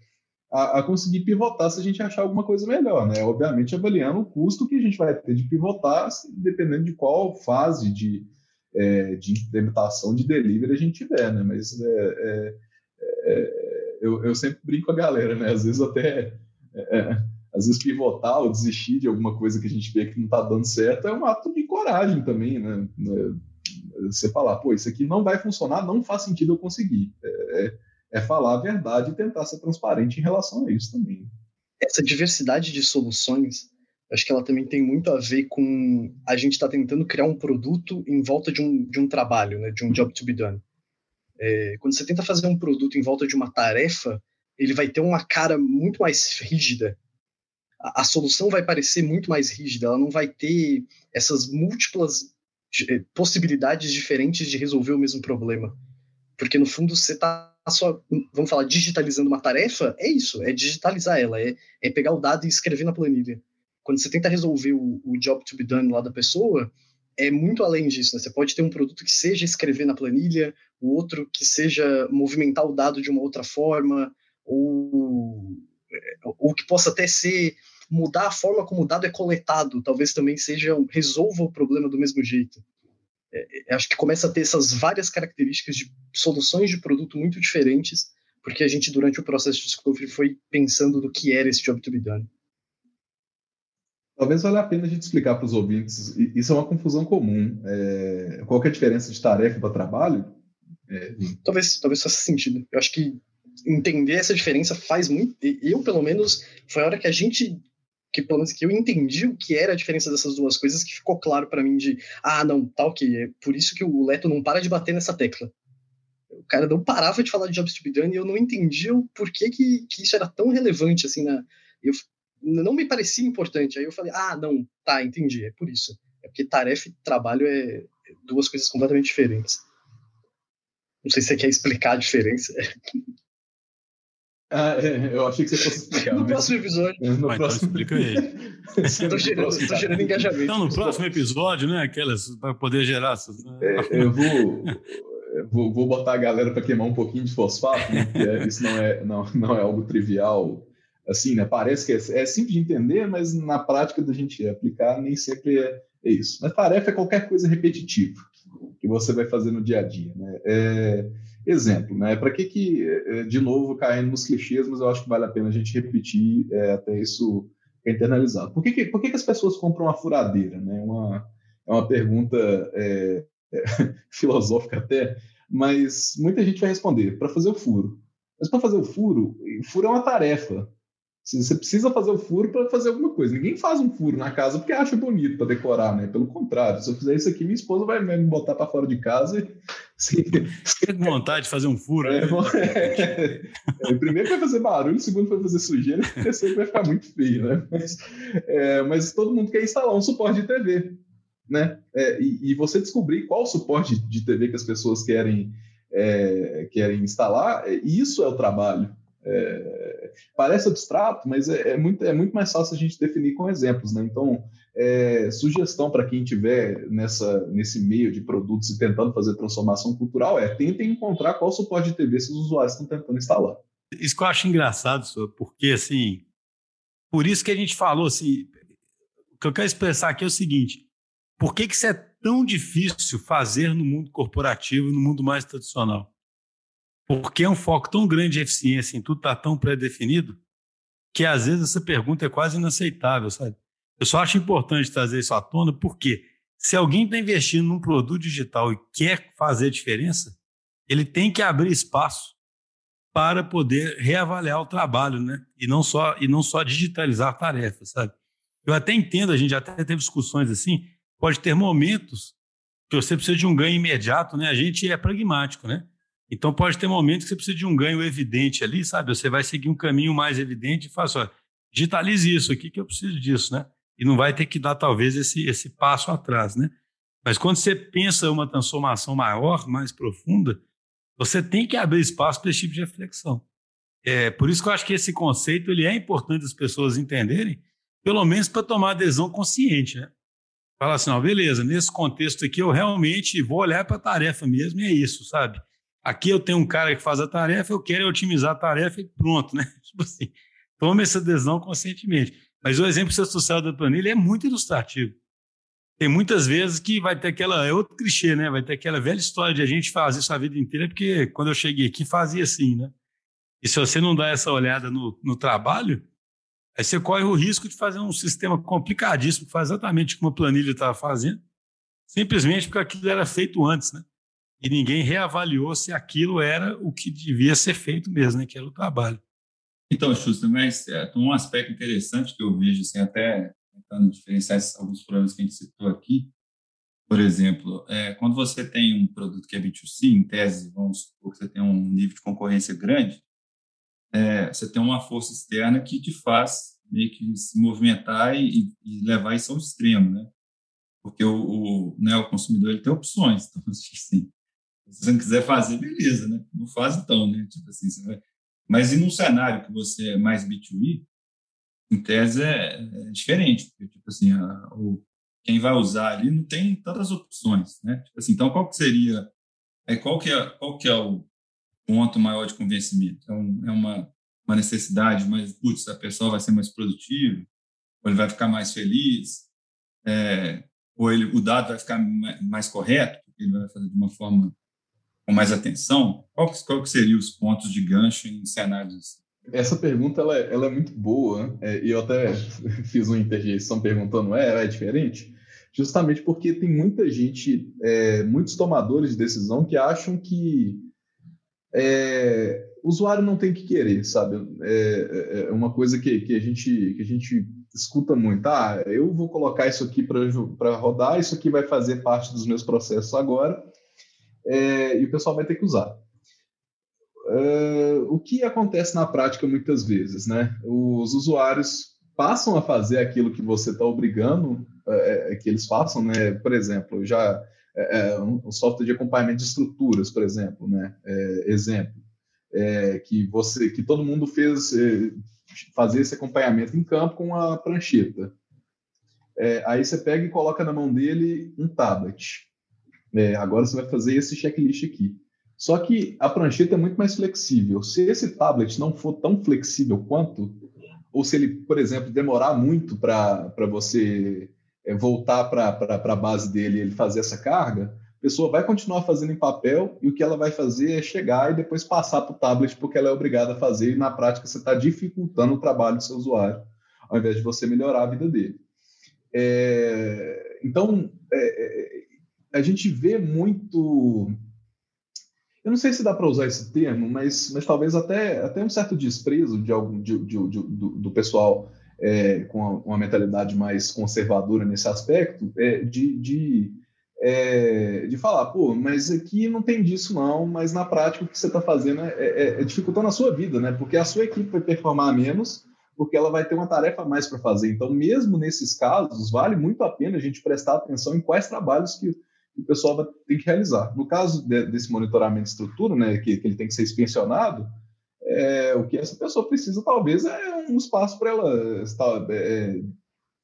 a, a, conseguir pivotar se a gente achar alguma coisa melhor, né? Obviamente avaliando o custo que a gente vai ter de pivotar, dependendo de qual fase de, é, de implementação de delivery a gente tiver, né? Mas é, é, é, eu, eu, sempre brinco com a galera, né? Às vezes até às vezes pivotar ou desistir de alguma coisa que a gente vê que não está dando certo é um ato de coragem também, né? Você falar, pô, isso aqui não vai funcionar, não faz sentido eu conseguir. É, é falar a verdade e tentar ser transparente em relação a isso também. Essa diversidade de soluções, acho que ela também tem muito a ver com a gente estar tá tentando criar um produto em volta de um, de um trabalho, né, de um job to be done. É, quando você tenta fazer um produto em volta de uma tarefa, ele vai ter uma cara muito mais rígida. A, solução vai parecer muito mais rígida, ela não vai ter essas múltiplas eh, possibilidades diferentes de resolver o mesmo problema. Porque no fundo você está só, vamos falar, digitalizando uma tarefa, é isso, é digitalizar ela, é, é pegar o dado e escrever na planilha. Quando você tenta resolver o, o job to be done lá da pessoa, é muito além disso, né? Você pode ter um produto que seja escrever na planilha, o outro que seja movimentar o dado de uma outra forma, ou, ou que possa até ser mudar a forma como o dado é coletado, talvez também seja resolva o problema do mesmo jeito. É, é, acho que começa a ter essas várias características de soluções de produto muito diferentes, porque a gente, durante o processo de discovery, foi pensando do que era esse job to be done. Talvez valha a pena a gente explicar para os ouvintes, isso é uma confusão comum. É, qual é a diferença de tarefa para trabalho? É... Talvez, talvez faça sentido. Eu acho que entender essa diferença faz muito. Eu, pelo menos, foi a hora que a gente que pelo menos que eu entendi o que era a diferença dessas duas coisas, que ficou claro para mim de, ah, não, tá ok, é por isso que o Leto não para de bater nessa tecla. O cara não parava de falar de Jobs to be done e eu não entendia o porquê que, que isso era tão relevante, assim, na, eu, não me parecia importante. Aí eu falei, ah, não, tá, entendi, é por isso. É porque tarefa e trabalho é duas coisas completamente diferentes. Não sei se você quer explicar a diferença. *laughs* Ah, é, *laughs* eu achei que você fosse explicar. no mas... próximo episódio. No Mas próximo... Então explica aí. Estou *laughs* gerando, gerando engajamento. Então, no próximo episódio, né? Aquelas, para poder gerar essas. Né? É, eu vou, vou, vou, botar a galera para queimar um pouquinho de fosfato, né? Porque é, isso não é, não, não é algo trivial. Assim, né? Parece que é, é simples de entender, mas na prática da gente aplicar nem sempre é, é isso. Mas tarefa é qualquer coisa repetitiva que você vai fazer no dia a dia, né? É, exemplo, né? Para que que, é, de novo, caindo nos clichês, mas eu acho que vale a pena a gente repetir é, até isso internalizado. Por que, que, por que, que as pessoas compram uma furadeira, né? Uma, é uma pergunta é, é, *laughs* filosófica até, mas muita gente vai responder para fazer o furo. Mas para fazer o furo, furo é uma tarefa. Você precisa fazer o furo para fazer alguma coisa. Ninguém faz um furo na casa porque acha bonito para decorar, né? Pelo contrário, se eu fizer isso aqui, minha esposa vai me botar para fora de casa. E... *laughs* Tem vontade de fazer um furo? É, né? é, *laughs* é, primeiro vai fazer barulho, segundo vai fazer sujeira, *laughs* terceiro vai ficar muito feio, né? Mas, é, mas, todo mundo quer instalar um suporte de TV, né? É, e, e, você descobrir qual suporte de TV que as pessoas querem é, querem instalar, isso é o trabalho. É, parece abstrato, mas é, é, muito, é muito mais fácil a gente definir com exemplos. Né? Então, é, sugestão para quem estiver nessa, nesse meio de produtos e tentando fazer transformação cultural é tentem encontrar qual suporte de TV esses usuários estão tentando instalar. Isso que eu acho engraçado, porque assim, por isso que a gente falou assim, o que eu quero expressar aqui é o seguinte: por que, que isso é tão difícil fazer no mundo corporativo, no mundo mais tradicional? Porque é um foco tão grande de eficiência em tudo está tão pré-definido que às vezes essa pergunta é quase inaceitável, sabe? Eu só acho importante trazer isso à tona porque se alguém está investindo num produto digital e quer fazer diferença, ele tem que abrir espaço para poder reavaliar o trabalho, né? E não só e não só digitalizar tarefas, sabe? Eu até entendo, a gente até teve discussões assim, pode ter momentos que você precisa de um ganho imediato, né? A gente é pragmático, né? Então pode ter momentos que você precisa de um ganho evidente ali, sabe? Você vai seguir um caminho mais evidente e fala assim, digitalize isso aqui que eu preciso disso, né? E não vai ter que dar talvez esse, esse passo atrás, né? Mas quando você pensa uma transformação maior, mais profunda, você tem que abrir espaço para esse tipo de reflexão. É, por isso que eu acho que esse conceito ele é importante as pessoas entenderem, pelo menos para tomar adesão consciente. Né? Falar assim, não, beleza, nesse contexto aqui eu realmente vou olhar para a tarefa mesmo e é isso, sabe? Aqui eu tenho um cara que faz a tarefa, eu quero otimizar a tarefa e pronto, né? *laughs* Tipo assim, tome essa adesão conscientemente. Mas o exemplo social da planilha é muito ilustrativo. Tem muitas vezes que vai ter aquela, é outro clichê, né? Vai ter aquela velha história de a gente fazer isso a vida inteira, porque quando eu cheguei aqui fazia assim, né? E se você não dá essa olhada no, no trabalho, aí você corre o risco de fazer um sistema complicadíssimo, que faz exatamente como a planilha estava fazendo, simplesmente porque aquilo era feito antes, né? E ninguém reavaliou se aquilo era o que devia ser feito mesmo, né? Que era o trabalho. Então, Schuster, mas é, um aspecto interessante que eu vejo, assim, até tentando diferenciar alguns problemas que a gente citou aqui, por exemplo, é, quando você tem um produto que é B2C, em tese, vamos supor que você tem um nível de concorrência grande, é, você tem uma força externa que te faz meio que se movimentar e, e levar isso ao extremo, né? Porque o, o, né, o consumidor ele tem opções, *laughs* então, assim, se você não quiser fazer, beleza, né? Não faz então, né? Tipo assim, vai... Mas em um cenário que você é mais B2B, em tese é, é diferente, porque, tipo assim, a, o, quem vai usar ali não tem tantas opções, né? Tipo assim, então qual que seria, é, qual que é, qual que é o, ponto maior de convencimento. Então, é uma, uma necessidade, mas, putz, a pessoa vai ser mais produtiva, ou ele vai ficar mais feliz, é, ou ele, o dado vai ficar mais correto, ele vai fazer de uma forma com mais atenção. Qual, qual que seriam os pontos de gancho em cenários? Essa pergunta ela, é, ela é muito boa, é, e eu até *laughs* fiz uma interjeição perguntando, é, é diferente? Justamente porque tem muita gente, é, muitos tomadores de decisão que acham que é, o usuário não tem que querer, sabe? É, é, é uma coisa que, que, a gente, que a gente escuta muito. Ah, eu vou colocar isso aqui para rodar, isso aqui vai fazer parte dos meus processos agora, é, e o pessoal vai ter que usar. É, o que acontece na prática muitas vezes, né? Os usuários passam a fazer aquilo que você está obrigando é, que eles façam, né? Por exemplo, já é, é, um, software de acompanhamento de estruturas, por exemplo, né? É, exemplo, é, que você, que todo mundo fez é, fazer esse acompanhamento em campo com a prancheta. É, aí você pega e coloca na mão dele um tablet. Agora você vai fazer esse checklist aqui. Só que a prancheta é muito mais flexível. Se esse tablet não for tão flexível quanto, ou se ele, por exemplo, demorar muito para você é, voltar para a base dele e ele fazer essa carga, a pessoa vai continuar fazendo em papel e o que ela vai fazer é chegar e depois passar para o tablet porque ela é obrigada a fazer e na prática você está dificultando o trabalho do seu usuário ao invés de você melhorar a vida dele. É, então, é, é a gente vê muito. Eu não sei se dá para usar esse termo, mas, mas talvez até, até um certo desprezo de algum, de, de, de, do, do pessoal é, com uma mentalidade mais conservadora nesse aspecto, é, de, de, é, de falar, pô, mas aqui não tem disso não, mas na prática o que você está fazendo é, é, é, dificultando a sua vida, né? Porque a sua equipe vai performar menos, porque ela vai ter uma tarefa a mais para fazer. Então, mesmo nesses casos, vale muito a pena a gente prestar atenção em quais trabalhos que o pessoal ter que realizar. No caso de, desse monitoramento de estrutura, né, que, que ele tem que ser inspecionado, é, o que essa pessoa precisa talvez é um espaço para ela estar, é,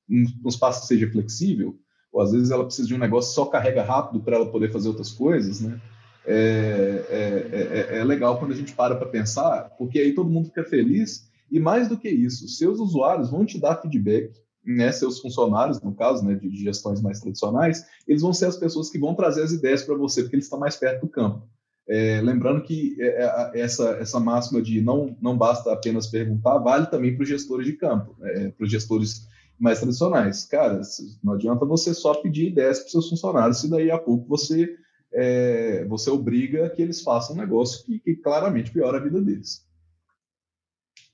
um espaço que seja flexível, ou às vezes ela precisa de um negócio que só carrega rápido para ela poder fazer outras coisas, né? É, é, é, é legal quando a gente para para pensar, porque aí todo mundo fica feliz e mais do que isso, seus usuários vão te dar feedback, né, seus funcionários, no caso, né, de gestões mais tradicionais, eles vão ser as pessoas que vão trazer as ideias para você, porque eles estão mais perto do campo. É, lembrando que é, é, essa, essa máxima de não, não basta apenas perguntar vale também para os gestores de campo, né, para os gestores mais tradicionais. Cara, não adianta você só pedir ideias para seus funcionários, se daí a pouco você, é, você obriga que eles façam um negócio que, que claramente piora a vida deles.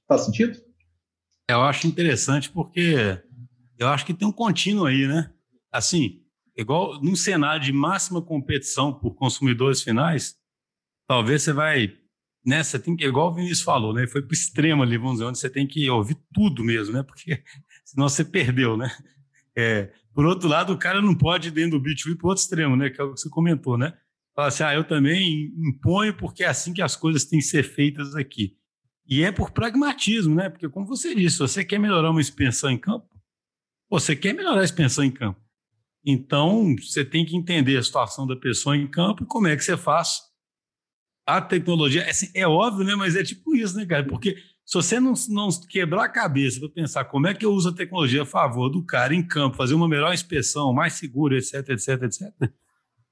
Faz sentido? Eu acho interessante porque eu acho que tem um contínuo aí, né? Assim, igual num cenário de máxima competição por consumidores finais, talvez você vai né? Você tem que, igual o Vinícius falou, né? Foi para o extremo ali, vamos dizer, onde você tem que ouvir tudo mesmo, né? Porque *laughs* senão você perdeu, né? É, por outro lado, o cara não pode ir dentro do B2B para o outro extremo, né? Que é o que você comentou, né? Fala assim, ah, eu também imponho porque é assim que as coisas têm que ser feitas aqui. E é por pragmatismo, né? Porque, como você disse, você quer melhorar uma expensão em campo, você quer melhorar a expensão em campo. Então, você tem que entender a situação da pessoa em campo e como é que você faz a tecnologia. É, assim, é óbvio, né? Mas é tipo isso, né, cara? Porque se você não, não quebrar a cabeça para pensar como é que eu uso a tecnologia a favor do cara em campo, fazer uma melhor inspeção, mais segura, etc, etc, etc,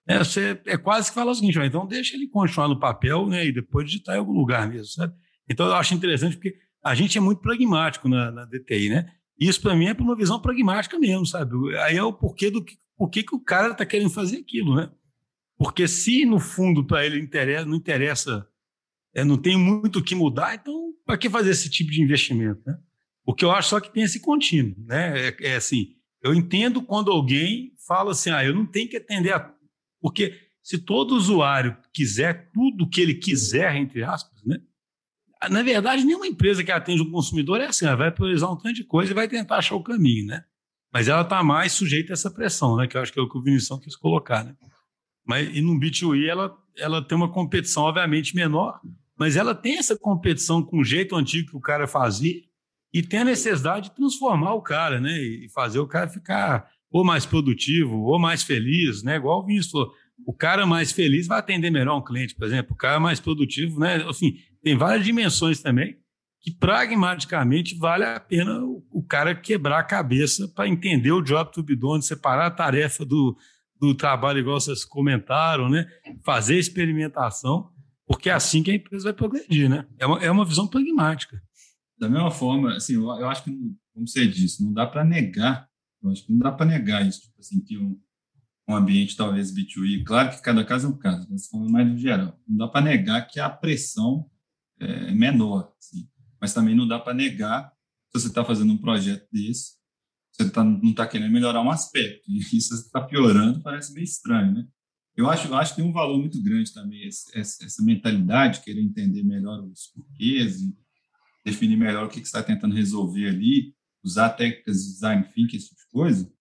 é, você, é quase que falar o seguinte, então deixa ele continuar no papel né, e depois digitar em algum lugar mesmo, sabe? Então eu acho interessante porque a gente é muito pragmático na, na DTI, né? Isso para mim é por uma visão pragmática mesmo, sabe? Aí é o porquê do que, porquê que o cara está querendo fazer aquilo, né? Porque se no fundo para ele interessa, não interessa é, não tem muito o que mudar, então para que fazer esse tipo de investimento? Né? O que eu acho só que tem esse contínuo. Né? É, é, assim, eu entendo quando alguém fala assim, ah, eu não tenho que atender a... Porque se todo usuário quiser tudo o que ele quiser, entre aspas, né? Na verdade, nenhuma empresa que atende um consumidor é assim, ela vai priorizar um tanto de coisa e vai tentar achar o caminho, né? Mas ela está mais sujeita a essa pressão, né? Que eu acho que é o que o Vinicius quis colocar, né? Mas e no B2E ela, ela tem uma competição, obviamente, menor, mas ela tem essa competição com o jeito antigo que o cara fazia e tem a necessidade de transformar o cara, né? E fazer o cara ficar ou mais produtivo, ou mais feliz, né? Igual o Vinícius falou, o cara mais feliz vai atender melhor um cliente, por exemplo. O cara mais produtivo, né? Assim, tem várias dimensões também que pragmaticamente vale a pena o, cara quebrar a cabeça para entender o job to be done, separar a tarefa do, do trabalho, igual vocês comentaram, né? Fazer experimentação porque é assim que a empresa vai progredir, né? É uma, é uma visão pragmática. Da mesma forma, assim, eu, eu acho que, como você disse, não dá para negar, eu acho que não dá para negar isso, tipo assim, que um, um ambiente talvez B2E, claro que cada caso é um caso, mas falando mais no geral, não dá para negar que a pressão é menor, assim, mas também não dá para negar se você está fazendo um projeto desse, você tá, não está querendo melhorar um aspecto, e isso está piorando, parece meio estranho, né? Eu acho, acho que tem um valor muito grande também esse, essa mentalidade, querer entender melhor os porquês definir melhor o que, que você está tentando resolver ali, usar técnicas de design thinking, esse tipo de coisa,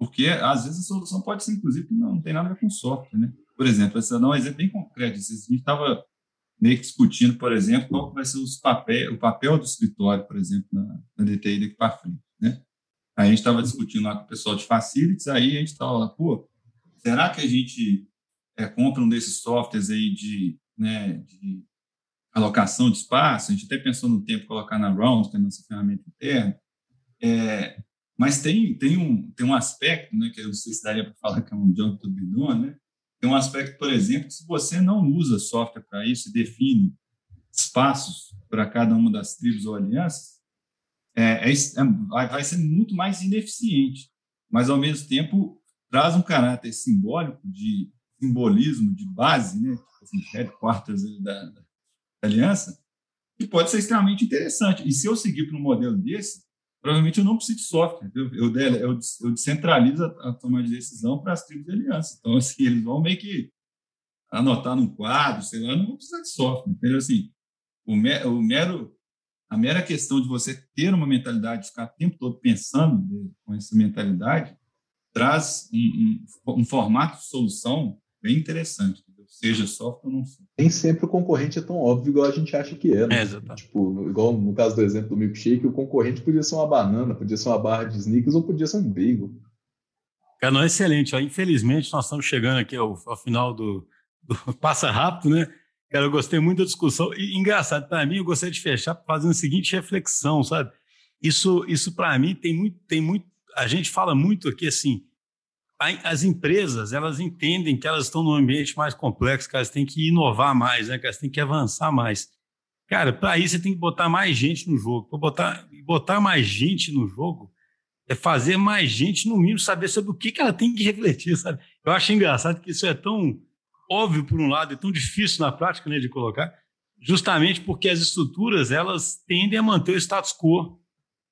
porque às vezes a solução pode ser, inclusive, que não, não tem nada a ver com software, né? Por exemplo, você dar um exemplo bem concreto, a gente estava meio que discutindo, por exemplo, qual vai ser os o papel do escritório, por exemplo, na, na DTI daqui para frente, né? Aí a gente estava discutindo lá com o pessoal de facilities, aí a gente estava lá, pô, será que a gente é, compra um desses softwares aí de, né, de alocação de espaço, a gente até pensou no tempo colocar na Round, que é a nossa ferramenta interna, é, mas tem, tem, um, tem um aspecto, né, que eu não sei se daria para falar que é um be done, né? tem um aspecto, por exemplo, que se você não usa software para isso e define espaços para cada uma das tribos ou alianças, é, é, é vai ser muito mais ineficiente, mas ao mesmo tempo traz um caráter simbólico de simbolismo de base, né, tipo assim, headquarters da, da, aliança, que pode ser extremamente interessante. E se eu seguir para um modelo desse, provavelmente eu não preciso de software. Eu, eu, eu, eu descentralizo a, a tomada de decisão para as tribos de aliança. Então, assim, eles vão meio que anotar num quadro, sei lá, não vão precisar de software. Então, assim, o, me, o mero, a mera questão de você ter uma mentalidade, de ficar o tempo todo pensando com essa mentalidade, traz um, um, um formato de solução bem interessante, seja software ou não seja. Nem sempre o concorrente é tão óbvio igual a gente acha que é. Né? É, tipo, igual no caso do exemplo do milkshake, o concorrente podia ser uma banana, podia ser uma barra de sneakers ou podia ser um bagel. Cara, não é excelente. Ó. Infelizmente, nós estamos chegando aqui ao, ao final do, do, *laughs* Passa Rápido, né? Cara, eu gostei muito da discussão. E, engraçado, para mim, eu gostaria de fechar fazendo a seguinte reflexão, sabe? Isso, isso para mim, tem muito, tem muito. A gente fala muito aqui assim, as empresas elas entendem que elas estão num ambiente mais complexo, que elas têm que inovar mais, né? que elas têm que avançar mais. Cara, para isso você tem que botar mais gente no jogo. Botar, botar mais gente no jogo é fazer mais gente, no mínimo, saber sobre o que, que ela tem que refletir, sabe? Eu acho engraçado que isso é tão óbvio por um lado, é tão difícil na prática né, de colocar, justamente porque as estruturas elas tendem a manter o status quo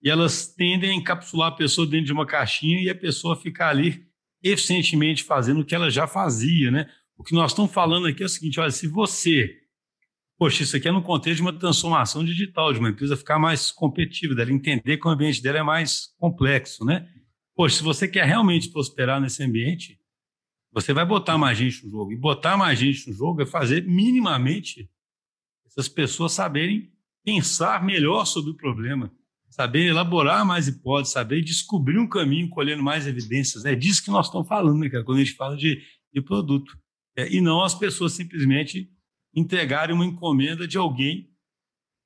e elas tendem a encapsular a pessoa dentro de uma caixinha e a pessoa ficar ali eficientemente fazendo o que ela já fazia, né? O que nós estamos falando aqui é o seguinte: olha, se você poxa, isso aqui é no contexto de uma transformação digital, de uma empresa ficar mais competitiva, dela entender que o ambiente dela é mais complexo, né? Poxa, se você quer realmente prosperar nesse ambiente, você vai botar mais gente no jogo. E botar mais gente no jogo é fazer minimamente essas pessoas saberem pensar melhor sobre o problema, saber elaborar mais hipóteses, saber descobrir um caminho colhendo mais evidências. É disso que nós estamos falando, né, cara, quando a gente fala de, de produto. É, e não as pessoas simplesmente entregarem uma encomenda de alguém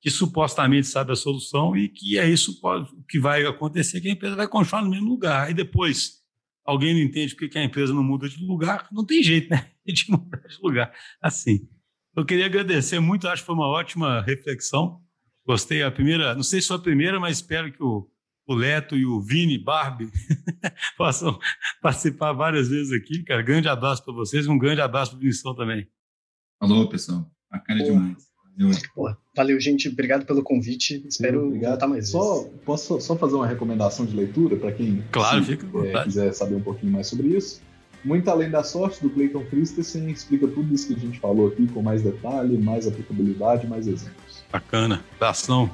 que supostamente sabe a solução e que é isso o que vai acontecer, que a empresa vai continuar no mesmo lugar. Aí depois alguém não entende porque que a empresa não muda de lugar, não tem jeito, né? *laughs* De mudar de lugar. Assim. Eu queria agradecer muito, acho que foi uma ótima reflexão. Gostei a primeira, não sei se foi a primeira, mas espero que o, o Leto e o Vini Barbie *laughs* possam participar várias vezes aqui, cara. Grande abraço para vocês, um grande abraço para o Vinicius também. Alô, pessoal. Bacana demais. Valeu. valeu, gente. Obrigado pelo convite. Espero Obrigado. voltar mais só, vezes. Posso só fazer uma recomendação de leitura para quem claro, se, é, quiser saber um pouquinho mais sobre isso? Muito Além da Sorte, do Clayton Christensen, explica tudo isso que a gente falou aqui com mais detalhe, mais aplicabilidade, mais exemplos. Bacana. Abração.